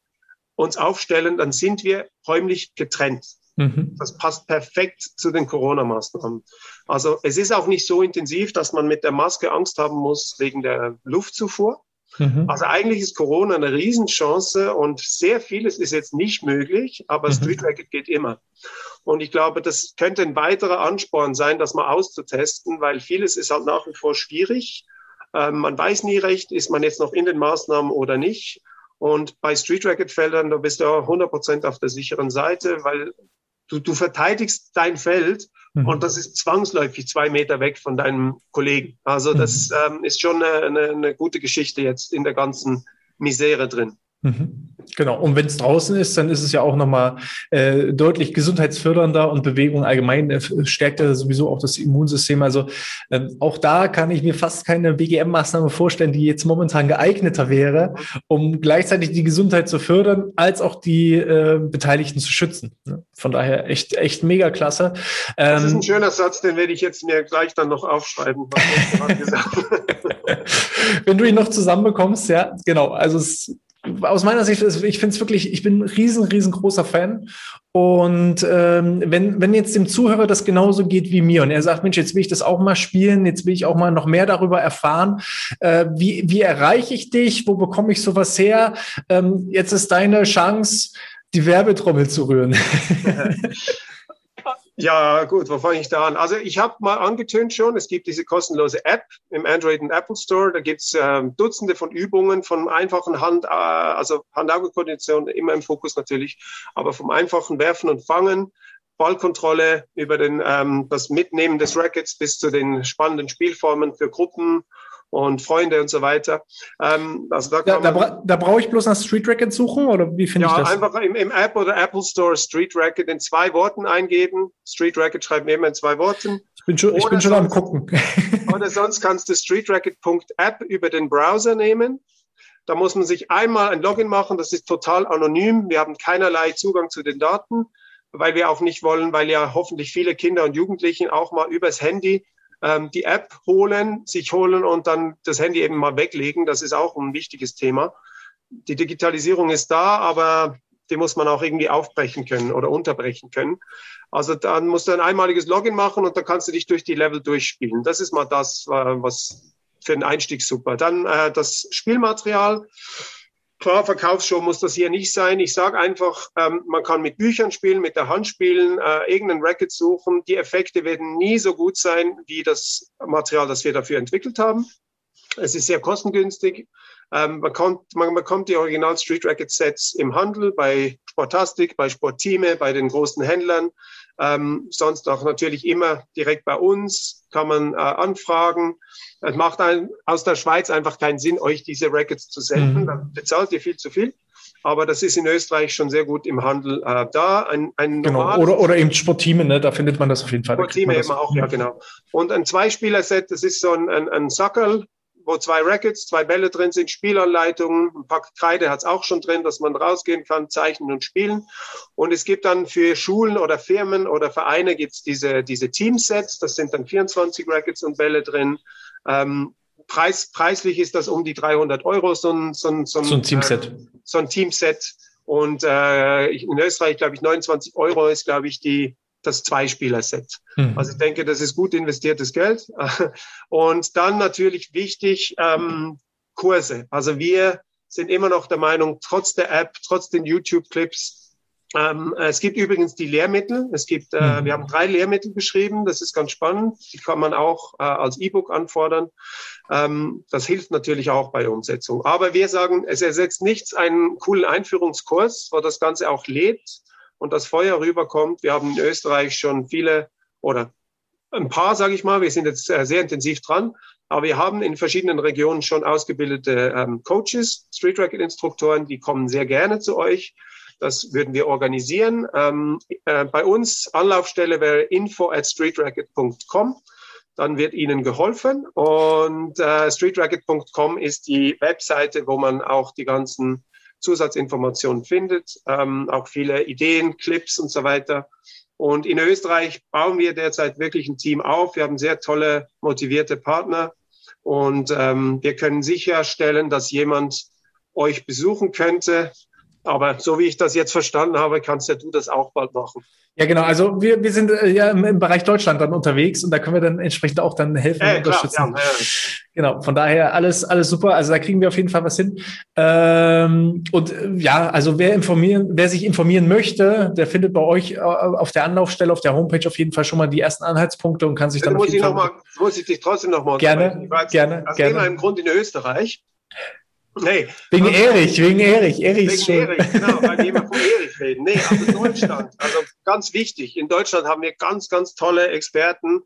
uns aufstellen, dann sind wir räumlich getrennt. Mhm. Das passt perfekt zu den Corona-Maßnahmen. Also es ist auch nicht so intensiv, dass man mit der Maske Angst haben muss wegen der Luftzufuhr. Mhm. Also eigentlich ist Corona eine Riesenchance und sehr vieles ist jetzt nicht möglich, aber mhm. Street Racket geht immer. Und ich glaube, das könnte ein weiterer Ansporn sein, das mal auszutesten, weil vieles ist halt nach wie vor schwierig. Ähm, man weiß nie recht, ist man jetzt noch in den Maßnahmen oder nicht. Und bei Street Racket Feldern, da bist du auch 100 Prozent auf der sicheren Seite, weil du, du verteidigst dein Feld mhm. und das ist zwangsläufig zwei Meter weg von deinem Kollegen. Also das mhm. ähm, ist schon eine, eine, eine gute Geschichte jetzt in der ganzen Misere drin. Mhm. Genau. Und wenn es draußen ist, dann ist es ja auch nochmal äh, deutlich gesundheitsfördernder und Bewegung allgemein äh, stärkt ja sowieso auch das Immunsystem. Also äh, auch da kann ich mir fast keine BGM-Maßnahme vorstellen, die jetzt momentan geeigneter wäre, um gleichzeitig die Gesundheit zu fördern, als auch die äh, Beteiligten zu schützen. Von daher echt, echt mega klasse. Ähm, das ist ein ähm, schöner Satz, den werde ich jetzt mir gleich dann noch aufschreiben. *laughs* Wenn du ihn noch zusammenbekommst, ja, genau. Also es aus meiner Sicht, ich finde es wirklich, ich bin ein riesen, riesengroßer Fan. Und ähm, wenn, wenn jetzt dem Zuhörer das genauso geht wie mir und er sagt, Mensch, jetzt will ich das auch mal spielen, jetzt will ich auch mal noch mehr darüber erfahren, äh, wie, wie erreiche ich dich, wo bekomme ich sowas her? Ähm, jetzt ist deine Chance, die Werbetrommel zu rühren. *laughs* *laughs* Ja, gut, wo fange ich da an? Also ich habe mal angetönt schon, es gibt diese kostenlose App im Android und Apple Store. Da gibt's ähm, Dutzende von Übungen von einfachen Hand, äh, also Hand-Auge-Koordination, immer im Fokus natürlich, aber vom einfachen Werfen und Fangen, Ballkontrolle über den, ähm, das Mitnehmen des Rackets bis zu den spannenden Spielformen für Gruppen und Freunde und so weiter. Ähm, also da, da, da, da brauche ich bloß nach Street Racket suchen oder wie finde ja, ich das? Ja, einfach im, im, App oder Apple Store Street Racket in zwei Worten eingeben. Street Racket schreibt mir immer in zwei Worten. Ich bin schon, ich bin schon sonst, am gucken. *laughs* oder sonst kannst du streetracket.app über den Browser nehmen. Da muss man sich einmal ein Login machen. Das ist total anonym. Wir haben keinerlei Zugang zu den Daten, weil wir auch nicht wollen, weil ja hoffentlich viele Kinder und Jugendlichen auch mal übers Handy ähm, die App holen, sich holen und dann das Handy eben mal weglegen. Das ist auch ein wichtiges Thema. Die Digitalisierung ist da, aber die muss man auch irgendwie aufbrechen können oder unterbrechen können. Also dann musst du ein einmaliges Login machen und dann kannst du dich durch die Level durchspielen. Das ist mal das, äh, was für den Einstieg super. Dann äh, das Spielmaterial. Klar, Verkaufsshow muss das hier nicht sein. Ich sage einfach, ähm, man kann mit Büchern spielen, mit der Hand spielen, äh, irgendeinen Racket suchen. Die Effekte werden nie so gut sein wie das Material, das wir dafür entwickelt haben. Es ist sehr kostengünstig. Ähm, man, kommt, man bekommt die Original Street Racket Sets im Handel bei Sportastic, bei Sportteame, bei den großen Händlern. Ähm, sonst auch natürlich immer direkt bei uns, kann man äh, anfragen. Es macht ein, aus der Schweiz einfach keinen Sinn, euch diese Rackets zu senden. Mhm. Dann bezahlt ihr viel zu viel. Aber das ist in Österreich schon sehr gut im Handel äh, da. Ein, ein genau. oder, oder eben Sportteame, ne? da findet man das auf jeden Fall. Sportteame eben auch, ja, genau. Und ein Zweispieler-Set, das ist so ein, ein, ein Sackerl, wo zwei Rackets, zwei Bälle drin sind, Spielanleitungen, ein paar Kreide hat es auch schon drin, dass man rausgehen kann, zeichnen und spielen. Und es gibt dann für Schulen oder Firmen oder Vereine gibt's diese, diese Teamsets, das sind dann 24 Rackets und Bälle drin. Ähm, Preis, preislich ist das um die 300 Euro, so ein, so ein, so ein, so ein Teamset. Äh, so ein Teamset. Und äh, in Österreich, glaube ich, 29 Euro ist, glaube ich, die, das Zweispieler-Set. Mhm. Also ich denke, das ist gut investiertes Geld. *laughs* Und dann natürlich wichtig, ähm, Kurse. Also wir sind immer noch der Meinung, trotz der App, trotz den YouTube-Clips, ähm, es gibt übrigens die Lehrmittel. Es gibt, äh, mhm. wir haben drei Lehrmittel beschrieben. Das ist ganz spannend. Die kann man auch äh, als E-Book anfordern. Ähm, das hilft natürlich auch bei der Umsetzung. Aber wir sagen, es ersetzt nichts einen coolen Einführungskurs, wo das Ganze auch lebt und das Feuer rüberkommt. Wir haben in Österreich schon viele oder ein paar, sage ich mal. Wir sind jetzt äh, sehr intensiv dran. Aber wir haben in verschiedenen Regionen schon ausgebildete ähm, Coaches, Street Racket Instruktoren, die kommen sehr gerne zu euch. Das würden wir organisieren. Ähm, äh, bei uns Anlaufstelle wäre info at streetracket.com. Dann wird Ihnen geholfen. Und äh, streetracket.com ist die Webseite, wo man auch die ganzen Zusatzinformationen findet, ähm, auch viele Ideen, Clips und so weiter. Und in Österreich bauen wir derzeit wirklich ein Team auf. Wir haben sehr tolle, motivierte Partner und ähm, wir können sicherstellen, dass jemand euch besuchen könnte. Aber so wie ich das jetzt verstanden habe, kannst ja du das auch bald machen. Ja, genau. Also wir, wir sind äh, ja im, im, Bereich Deutschland dann unterwegs und da können wir dann entsprechend auch dann helfen äh, und unterstützen. Klar, ja, ja. Genau, von daher alles, alles super. Also da kriegen wir auf jeden Fall was hin. Ähm, und äh, ja, also wer informieren, wer sich informieren möchte, der findet bei euch äh, auf der Anlaufstelle, auf der Homepage auf jeden Fall schon mal die ersten Anhaltspunkte und kann sich dann, dann muss ich noch mal, muss ich dich trotzdem noch mal gerne, gerne, aus gerne. Aus einem Grund in Österreich Nee. Wegen Erich, wegen Erich. Erich wegen schön. Erich, genau, weil wir immer von *laughs* Erich reden. Nee, aber Deutschland, also ganz wichtig. In Deutschland haben wir ganz, ganz tolle Experten,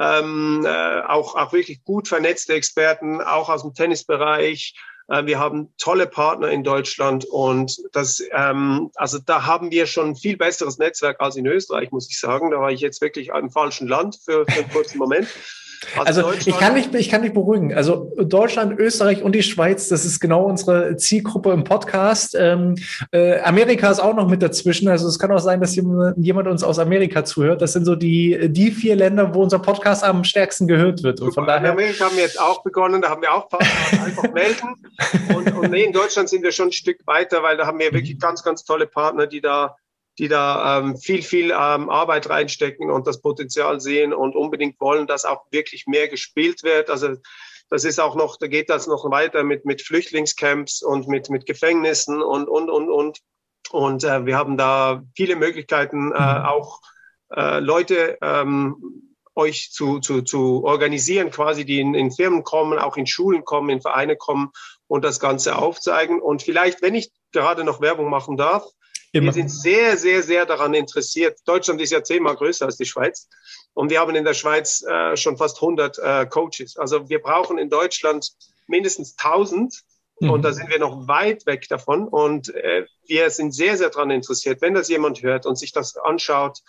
ähm, äh, auch, auch wirklich gut vernetzte Experten, auch aus dem Tennisbereich. Äh, wir haben tolle Partner in Deutschland und das, ähm, also da haben wir schon ein viel besseres Netzwerk als in Österreich, muss ich sagen. Da war ich jetzt wirklich im falschen Land für, für einen kurzen Moment. Also, also ich kann nicht, ich kann nicht beruhigen. Also Deutschland, Österreich und die Schweiz, das ist genau unsere Zielgruppe im Podcast. Ähm, äh, Amerika ist auch noch mit dazwischen. Also es kann auch sein, dass jemand, uns aus Amerika zuhört. Das sind so die, die vier Länder, wo unser Podcast am stärksten gehört wird. Und von daher. In Amerika haben wir jetzt auch begonnen, da haben wir auch Partner, *laughs* einfach melden. Und, und nee, in Deutschland sind wir schon ein Stück weiter, weil da haben wir wirklich ganz, ganz tolle Partner, die da die da ähm, viel, viel ähm, Arbeit reinstecken und das Potenzial sehen und unbedingt wollen, dass auch wirklich mehr gespielt wird. Also das ist auch noch, da geht das noch weiter mit, mit Flüchtlingscamps und mit, mit Gefängnissen und, und, und, und. Und äh, wir haben da viele Möglichkeiten, äh, mhm. auch äh, Leute ähm, euch zu, zu, zu organisieren, quasi, die in, in Firmen kommen, auch in Schulen kommen, in Vereine kommen und das Ganze aufzeigen. Und vielleicht, wenn ich gerade noch Werbung machen darf, Immer. Wir sind sehr, sehr, sehr daran interessiert. Deutschland ist ja zehnmal größer als die Schweiz. Und wir haben in der Schweiz äh, schon fast 100 äh, Coaches. Also wir brauchen in Deutschland mindestens 1000. Mhm. Und da sind wir noch weit weg davon. Und äh, wir sind sehr, sehr daran interessiert, wenn das jemand hört und sich das anschaut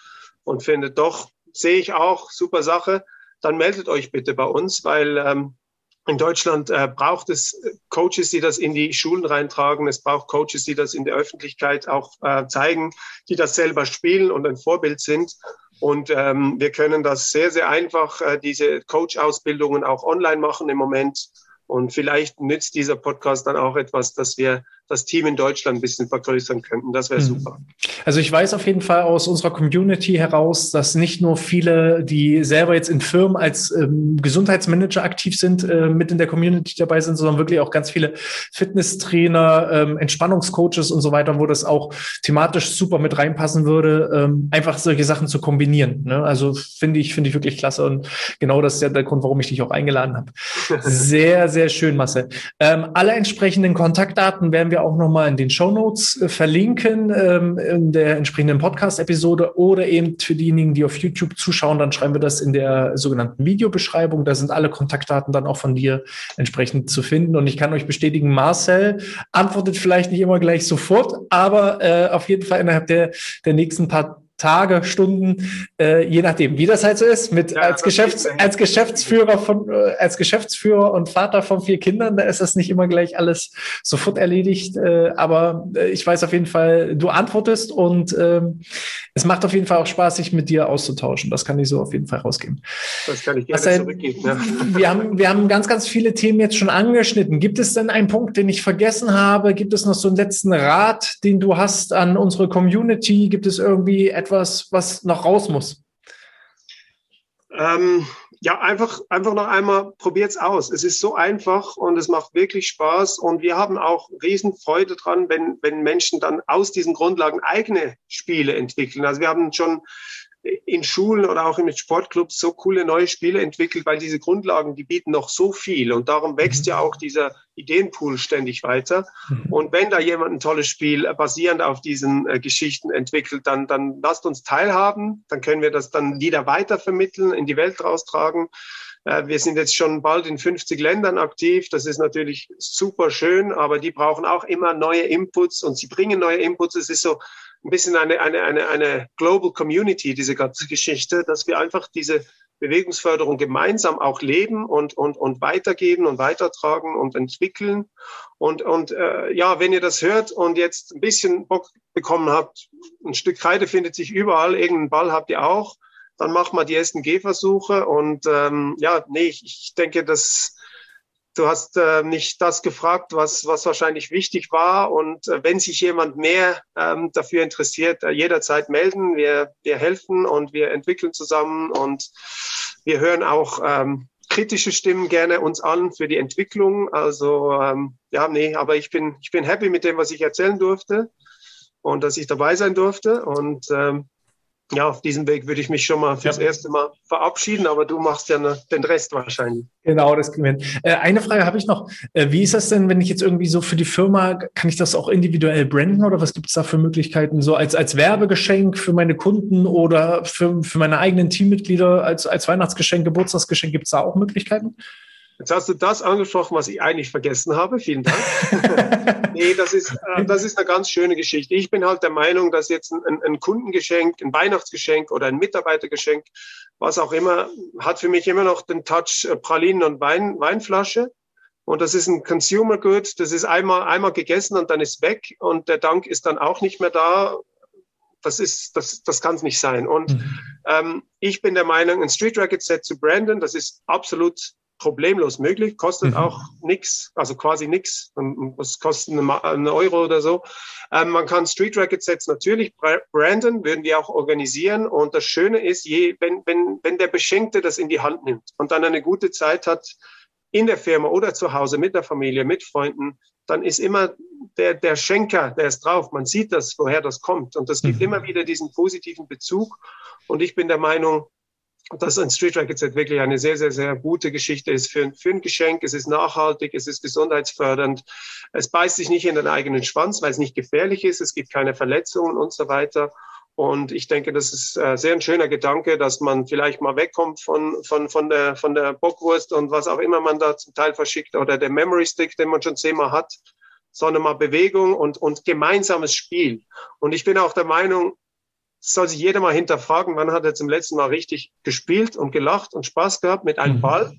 und findet, doch, sehe ich auch, super Sache, dann meldet euch bitte bei uns, weil ähm, in Deutschland äh, braucht es Coaches, die das in die Schulen reintragen. Es braucht Coaches, die das in der Öffentlichkeit auch äh, zeigen, die das selber spielen und ein Vorbild sind. Und ähm, wir können das sehr, sehr einfach, äh, diese Coach-Ausbildungen auch online machen im Moment. Und vielleicht nützt dieser Podcast dann auch etwas, dass wir das Team in Deutschland ein bisschen vergrößern könnten. Das wäre mhm. super. Also ich weiß auf jeden Fall aus unserer Community heraus, dass nicht nur viele, die selber jetzt in Firmen als ähm, Gesundheitsmanager aktiv sind, äh, mit in der Community dabei sind, sondern wirklich auch ganz viele Fitnesstrainer, ähm, Entspannungscoaches und so weiter, wo das auch thematisch super mit reinpassen würde, ähm, einfach solche Sachen zu kombinieren. Ne? Also finde ich, finde ich wirklich klasse und genau das ist ja der Grund, warum ich dich auch eingeladen habe. *laughs* Sehr, sehr schön, Marcel. Ähm, alle entsprechenden Kontaktdaten werden wir wir auch nochmal in den Show Notes äh, verlinken ähm, in der entsprechenden Podcast-Episode oder eben für diejenigen, die auf YouTube zuschauen, dann schreiben wir das in der sogenannten Videobeschreibung. Da sind alle Kontaktdaten dann auch von dir entsprechend zu finden. Und ich kann euch bestätigen, Marcel antwortet vielleicht nicht immer gleich sofort, aber äh, auf jeden Fall innerhalb der, der nächsten paar Tage, Stunden, äh, je nachdem, wie das halt so ist. Mit ja, als, Geschäfts-, als Geschäftsführer von äh, als Geschäftsführer und Vater von vier Kindern, da ist das nicht immer gleich alles sofort erledigt. Äh, aber äh, ich weiß auf jeden Fall, du antwortest und äh, es macht auf jeden Fall auch Spaß, sich mit dir auszutauschen. Das kann ich so auf jeden Fall rausgeben. Das kann ich gerne heißt, zurückgeben. Ja. *laughs* Wir haben wir haben ganz ganz viele Themen jetzt schon angeschnitten. Gibt es denn einen Punkt, den ich vergessen habe? Gibt es noch so einen letzten Rat, den du hast an unsere Community? Gibt es irgendwie etwas etwas, was noch raus muss? Ähm, ja, einfach, einfach noch einmal probiert es aus. Es ist so einfach und es macht wirklich Spaß. Und wir haben auch Riesenfreude dran, wenn, wenn Menschen dann aus diesen Grundlagen eigene Spiele entwickeln. Also wir haben schon in Schulen oder auch in Sportclubs so coole neue Spiele entwickelt, weil diese Grundlagen, die bieten noch so viel und darum wächst mhm. ja auch dieser Ideenpool ständig weiter. Mhm. Und wenn da jemand ein tolles Spiel basierend auf diesen äh, Geschichten entwickelt, dann, dann lasst uns teilhaben, dann können wir das dann wieder weiter vermitteln, in die Welt raustragen. Äh, wir sind jetzt schon bald in 50 Ländern aktiv. Das ist natürlich super schön, aber die brauchen auch immer neue Inputs und sie bringen neue Inputs. Es ist so ein bisschen eine, eine, eine, eine Global Community, diese ganze Geschichte, dass wir einfach diese Bewegungsförderung gemeinsam auch leben und, und, und weitergeben und weitertragen und entwickeln. Und, und äh, ja, wenn ihr das hört und jetzt ein bisschen Bock bekommen habt, ein Stück Kreide findet sich überall, irgendeinen Ball habt ihr auch, dann macht mal die ersten Gehversuche. Und ähm, ja, nee, ich, ich denke, dass Du hast äh, nicht das gefragt, was, was wahrscheinlich wichtig war. Und äh, wenn sich jemand mehr ähm, dafür interessiert, äh, jederzeit melden. Wir, wir helfen und wir entwickeln zusammen und wir hören auch ähm, kritische Stimmen gerne uns an für die Entwicklung. Also ähm, ja, nee, aber ich bin, ich bin happy mit dem, was ich erzählen durfte und dass ich dabei sein durfte. Und ähm, ja, auf diesem Weg würde ich mich schon mal fürs ja. erste Mal verabschieden, aber du machst ja ne, den Rest wahrscheinlich. Genau, das kriegen wir hin. Äh, eine Frage habe ich noch. Äh, wie ist das denn, wenn ich jetzt irgendwie so für die Firma, kann ich das auch individuell branden oder was gibt es da für Möglichkeiten? So als, als Werbegeschenk für meine Kunden oder für, für meine eigenen Teammitglieder als, als Weihnachtsgeschenk, Geburtstagsgeschenk, gibt es da auch Möglichkeiten? Jetzt hast du das angesprochen, was ich eigentlich vergessen habe. Vielen Dank. *laughs* nee, das ist, äh, das ist eine ganz schöne Geschichte. Ich bin halt der Meinung, dass jetzt ein, ein Kundengeschenk, ein Weihnachtsgeschenk oder ein Mitarbeitergeschenk, was auch immer, hat für mich immer noch den Touch äh, Pralinen und Wein, Weinflasche. Und das ist ein Consumer Good. Das ist einmal, einmal gegessen und dann ist weg. Und der Dank ist dann auch nicht mehr da. Das ist, das, das kann es nicht sein. Und mhm. ähm, ich bin der Meinung, ein Street Racket Set zu branden, das ist absolut problemlos möglich, kostet mhm. auch nichts, also quasi nichts. Was kostet einen Euro oder so? Ähm, man kann Street Racket Sets natürlich branden, würden wir auch organisieren. Und das Schöne ist, je, wenn, wenn, wenn der Beschenkte das in die Hand nimmt und dann eine gute Zeit hat in der Firma oder zu Hause mit der Familie, mit Freunden, dann ist immer der, der Schenker, der ist drauf. Man sieht das, woher das kommt. Und das gibt mhm. immer wieder diesen positiven Bezug. Und ich bin der Meinung, dass ein Street Racket Set wirklich eine sehr, sehr, sehr gute Geschichte ist für, für ein Geschenk. Es ist nachhaltig, es ist gesundheitsfördernd. Es beißt sich nicht in den eigenen Schwanz, weil es nicht gefährlich ist. Es gibt keine Verletzungen und so weiter. Und ich denke, das ist äh, sehr ein schöner Gedanke, dass man vielleicht mal wegkommt von, von, von, der, von der Bockwurst und was auch immer man da zum Teil verschickt oder der Memory Stick, den man schon zehnmal hat, sondern mal Bewegung und, und gemeinsames Spiel. Und ich bin auch der Meinung, soll sich jeder mal hinterfragen, wann hat er zum letzten Mal richtig gespielt und gelacht und Spaß gehabt mit einem mhm. Ball.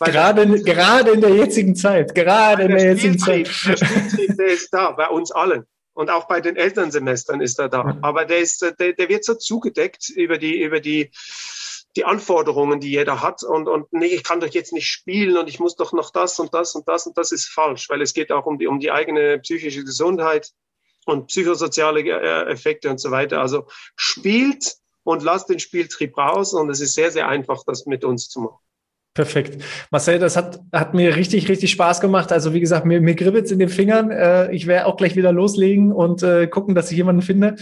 Gerade, der, gerade in der jetzigen Zeit, gerade in der, der jetzigen Zeit. Der Spieltrieb, der ist da, bei uns allen. Und auch bei den Elternsemestern ist er da. Aber der ist, der, der wird so zugedeckt über die, über die, die Anforderungen, die jeder hat. Und, und nee, ich kann doch jetzt nicht spielen und ich muss doch noch das und das und das und das ist falsch, weil es geht auch um die, um die eigene psychische Gesundheit und psychosoziale äh, Effekte und so weiter. Also spielt und lasst den Spieltrieb raus und es ist sehr, sehr einfach, das mit uns zu machen. Perfekt. Marcel, das hat, hat mir richtig, richtig Spaß gemacht. Also wie gesagt, mir, mir kribbelt in den Fingern. Äh, ich werde auch gleich wieder loslegen und äh, gucken, dass ich jemanden finde,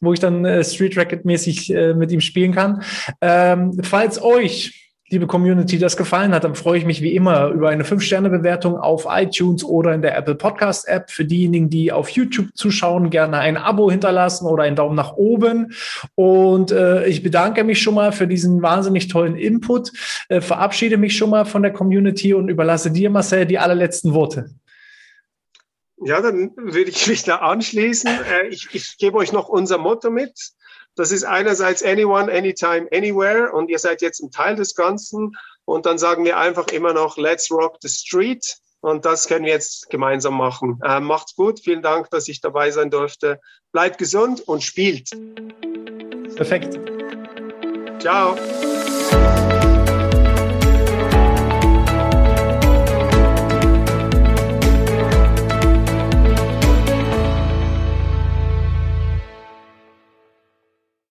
wo ich dann äh, Street Racket mäßig äh, mit ihm spielen kann. Ähm, falls euch liebe Community, das gefallen hat, dann freue ich mich wie immer über eine 5-Sterne-Bewertung auf iTunes oder in der Apple Podcast App. Für diejenigen, die auf YouTube zuschauen, gerne ein Abo hinterlassen oder einen Daumen nach oben. Und äh, ich bedanke mich schon mal für diesen wahnsinnig tollen Input, äh, verabschiede mich schon mal von der Community und überlasse dir, Marcel, die allerletzten Worte. Ja, dann würde ich mich da anschließen. Äh, ich, ich gebe euch noch unser Motto mit. Das ist einerseits anyone, anytime, anywhere und ihr seid jetzt ein Teil des Ganzen. Und dann sagen wir einfach immer noch, let's rock the street. Und das können wir jetzt gemeinsam machen. Äh, macht's gut. Vielen Dank, dass ich dabei sein durfte. Bleibt gesund und spielt. Perfekt. Ciao.